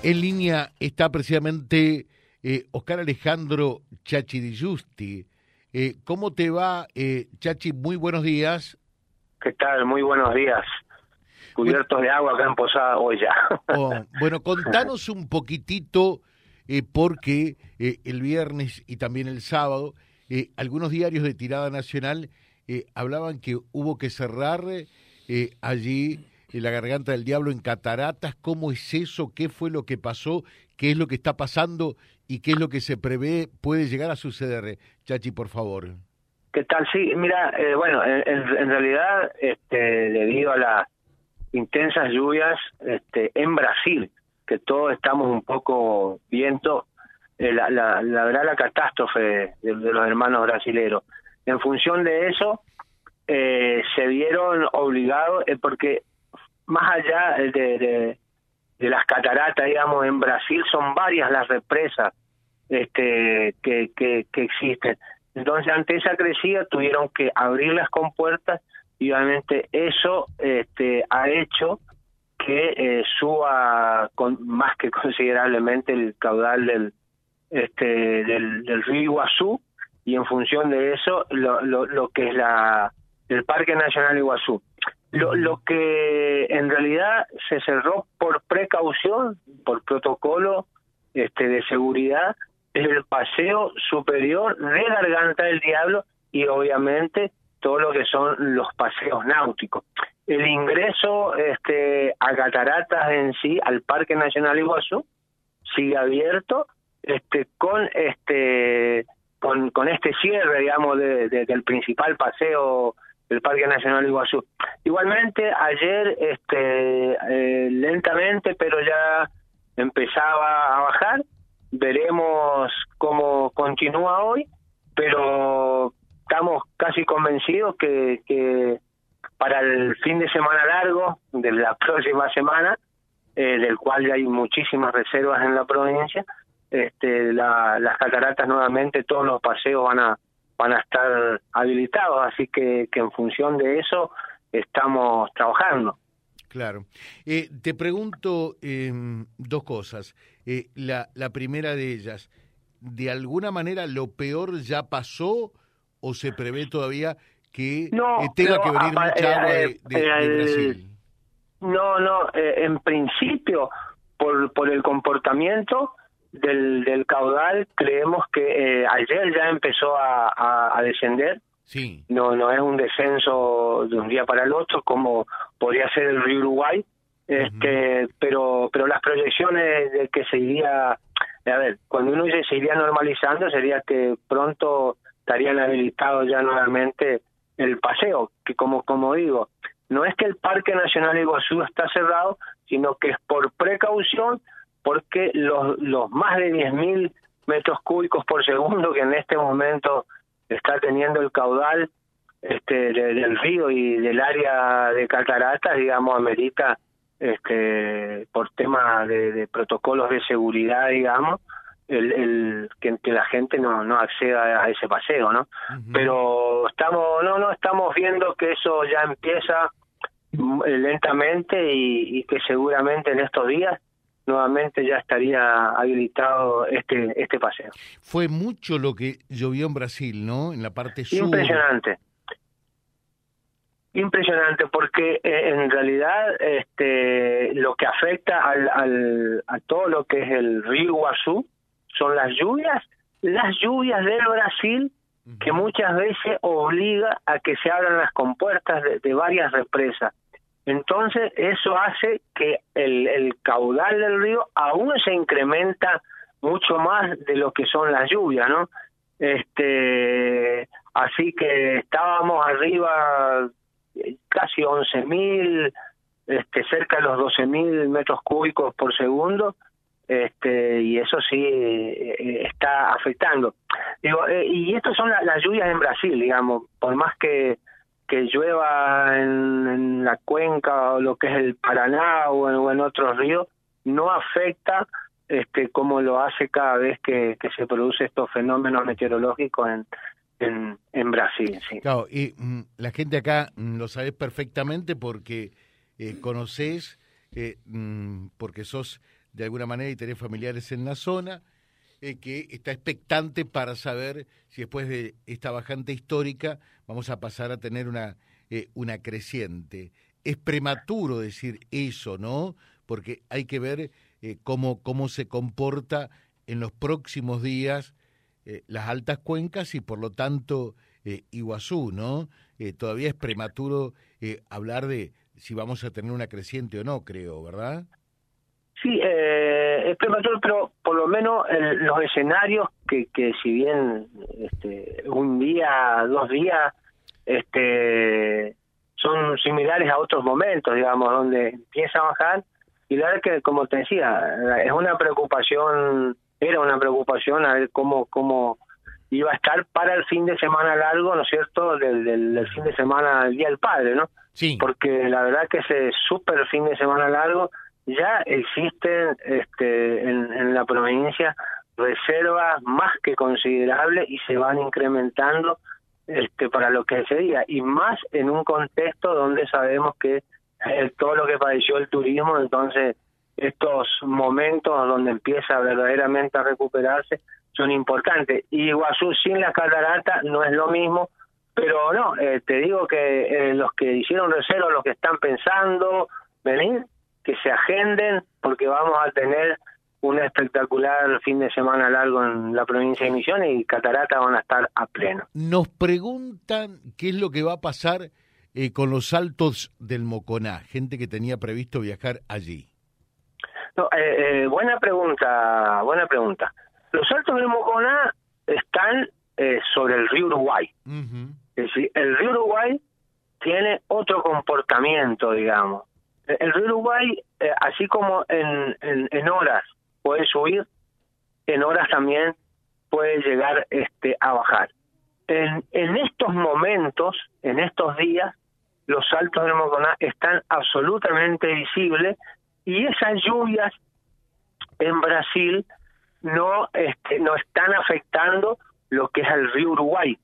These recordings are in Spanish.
En línea está precisamente eh, Oscar Alejandro Chachi Di Giusti. Eh, ¿Cómo te va, eh, Chachi? Muy buenos días. ¿Qué tal? Muy buenos días. Cubiertos de agua acá en Posada hoy ya. Oh, bueno, contanos un poquitito, eh, porque el viernes y también el sábado, algunos diarios de tirada nacional hablaban que hubo que cerrar allí en la garganta del diablo en Cataratas. ¿Cómo es eso? ¿Qué fue lo que pasó? ¿Qué es lo que está pasando? ¿Y qué es lo que se prevé puede llegar a suceder? Chachi, por favor. ¿Qué tal? Sí, mira, eh, bueno, en, realidad, este, debido a las intensas lluvias este, en Brasil, que todos estamos un poco viendo, eh, la, la, verdad, la catástrofe de, los hermanos brasileros. En función de eso, eh, se vieron obligados, porque más allá de, de, de las cataratas, digamos, en Brasil son varias las represas este, que, que, existen. Entonces, ante esa crecida tuvieron que abrir las compuertas y obviamente eso este, ha hecho que eh, suba con, más que considerablemente el caudal del, este, del, del río Iguazú y en función de eso lo, lo, lo que es la el Parque Nacional Iguazú. Lo, lo que en realidad se cerró por precaución, por protocolo este, de seguridad, es el paseo superior de Garganta del Diablo y obviamente todo lo que son los paseos náuticos. El ingreso este, a Cataratas en sí, al Parque Nacional Iguazú, sigue abierto este, con este con, con este cierre, digamos, de, de- del principal paseo del Parque Nacional Iguazú. Igualmente, ayer, este, eh, lentamente, pero ya empezaba a bajar. Veremos cómo continúa hoy, pero estamos casi convencidos que, que para el fin de semana largo de la próxima semana, eh, del cual ya hay muchísimas reservas en la provincia, este, la- las cataratas nuevamente, todos los paseos van a van a estar habilitados, así que, que en función de eso estamos trabajando. Claro. Eh, te pregunto eh, dos cosas. Eh, la, la primera de ellas, ¿de alguna manera lo peor ya pasó o se prevé todavía que No, eh, tenga que venir mucha agua de, de- Brasil? No, no, eh, en principio, por, por el comportamiento del, del caudal, creemos que eh, ayer ya empezó a, a- a descender. Sí. No, no es un descenso de un día para el otro como podría ser el río Uruguay, este, pero, pero las proyecciones de que se iría, a ver, cuando uno se iría normalizando, sería que pronto estarían habilitados ya nuevamente el paseo, que como, como digo, no es que el Parque Nacional Iguazú está cerrado, sino que es por precaución, porque los, los más de 10.000 metros cúbicos por segundo que en este momento está teniendo el caudal este, de- del río y del área de cataratas, digamos, amerita, este, por tema de, de protocolos de seguridad, digamos, el, el que, que la gente no, no acceda a ese paseo, ¿no? Pero estamos, no, no, estamos viendo que eso ya empieza mm, lentamente y, y que seguramente en estos días nuevamente ya estaría habilitado este este paseo. Fue mucho lo que llovió en Brasil, ¿no? En la parte sur. Impresionante. Impresionante porque eh, en realidad este lo que afecta al, al- a todo lo que es el río Iguazú son las lluvias, las lluvias del Brasil que muchas veces obliga a que se abran las compuertas de, de varias represas. Entonces eso hace que el, el caudal del río aún se incrementa mucho más de lo que son las lluvias, ¿no? Este, así que estábamos arriba eh, casi 11.000, este, cerca de los 12.000 metros cúbicos por segundo, este, y eso sí eh, está afectando. Digo, eh, y estas son la- las lluvias en Brasil, digamos, por más que que llueva en, la cuenca o lo que es el Paraná o en, o en otros ríos, no afecta este como lo hace cada vez que, se produce estos fenómenos meteorológicos en, en, en Brasil. Sí. Claro, y mm, la gente acá mm, lo sabes perfectamente porque eh, conoces, eh, mm, porque sos de alguna manera y tenés familiares en la zona, eh, que está expectante para saber si después de esta bajante histórica vamos a pasar a tener una, eh, una creciente. Es prematuro decir eso, ¿no? Porque hay que ver eh, cómo, cómo se comporta en los próximos días las altas cuencas y por lo tanto Iguazú, ¿no? todavía es prematuro hablar de si vamos a tener una creciente o no, creo, ¿verdad? Sí, eh, es prematuro, pero por lo menos los escenarios que, que si bien este, un día, dos días, este, son similares a otros momentos, digamos, donde empieza a bajar y la verdad que, como te decía, es una preocupación, era una preocupación a ver cómo, cómo iba a estar para el fin de semana largo, ¿no es cierto?, del, del, fin de semana del Día del Padre, ¿no? Sí. Porque la verdad que ese súper fin de semana largo ya existen este, en, la provincia reservas más que considerables y se van incrementando este, para lo que sería y más en un contexto donde sabemos que todo lo que padeció el turismo, entonces estos momentos donde empieza verdaderamente a recuperarse son importantes. Y Iguazú sin la catarata no es lo mismo, pero no, eh, te digo que eh, los que hicieron reserva, los que están pensando venir, que se agenden porque vamos a tener un espectacular fin de semana largo en la provincia de Misiones y Catarata van a estar a pleno. Nos preguntan qué es lo que va a pasar eh, con los saltos del Moconá, gente que tenía previsto viajar allí. No, eh, eh, buena pregunta, buena pregunta. Los saltos del Moconá están sobre el río Uruguay. Es decir, el río Uruguay tiene otro comportamiento, digamos. El río Uruguay, eh, así como en, en, horas puede subir, en horas también puede llegar este, a bajar. En, en estos momentos, en estos días, los saltos del Moconá están absolutamente visibles y esas lluvias en Brasil no, este, no están afectando lo que es el río Uruguay.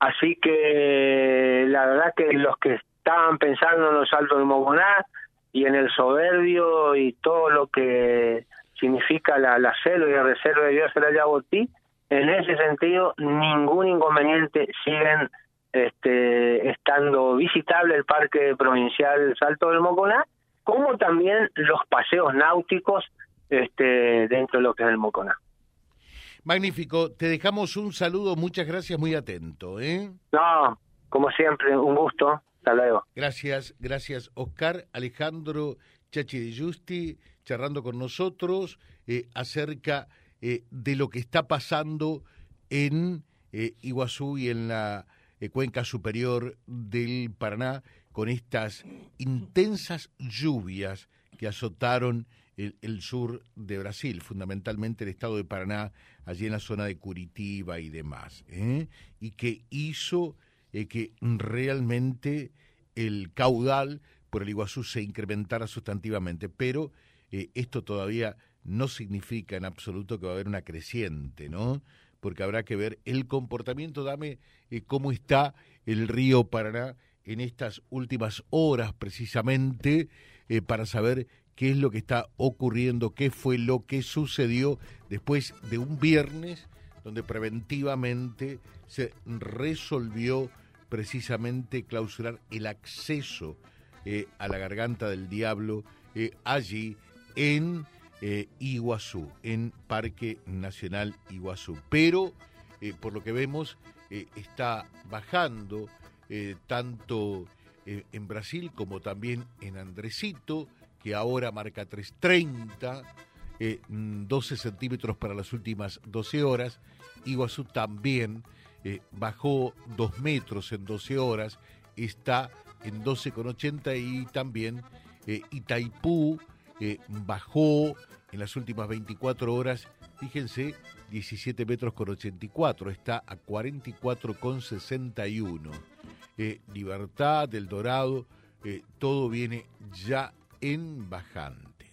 Así que la verdad que los que estaban pensando en los saltos del Moconá y en el soberbio y todo lo que significa la, la selva y la reserva de Dios de la Yabotí, en ese sentido ningún inconveniente siguen este, estando visitable el Parque Provincial Salto del Moconá, como también los paseos náuticos este, dentro de lo que es el Moconá. Magnífico, te dejamos un saludo, muchas gracias, muy atento. ¿eh? No, como siempre, un gusto. Gracias, gracias. Oscar Alejandro Chachi de Justi, charlando con nosotros eh, acerca eh, de lo que está pasando en eh, Iguazú y en la cuenca superior del Paraná con estas intensas lluvias que azotaron el, el, sur de Brasil, fundamentalmente el estado de Paraná, allí en la zona de Curitiba y demás, y que hizo eh, que realmente el caudal por el Iguazú se incrementara sustantivamente, pero eh, esto todavía no significa en absoluto que va a haber una creciente, ¿no? Porque habrá que ver el comportamiento, dame eh, cómo está el río Paraná en estas últimas horas precisamente para saber qué es lo que está ocurriendo, qué fue lo que sucedió después de un viernes donde preventivamente se resolvió precisamente clausurar el acceso eh, a la garganta del diablo eh, allí en eh, Iguazú, en Parque Nacional Iguazú. Pero, por lo que vemos, está bajando tanto en Brasil como también en Andresito, que ahora marca 330, 12 centímetros para las últimas 12 horas. Iguazú también eh, bajó dos metros en 12 horas, está en 12,80 y también eh, Itaipú eh, bajó en las últimas 24 horas, fíjense, 17 metros con 84, está a 44,61. Libertad, del Dorado, todo viene ya en bajante.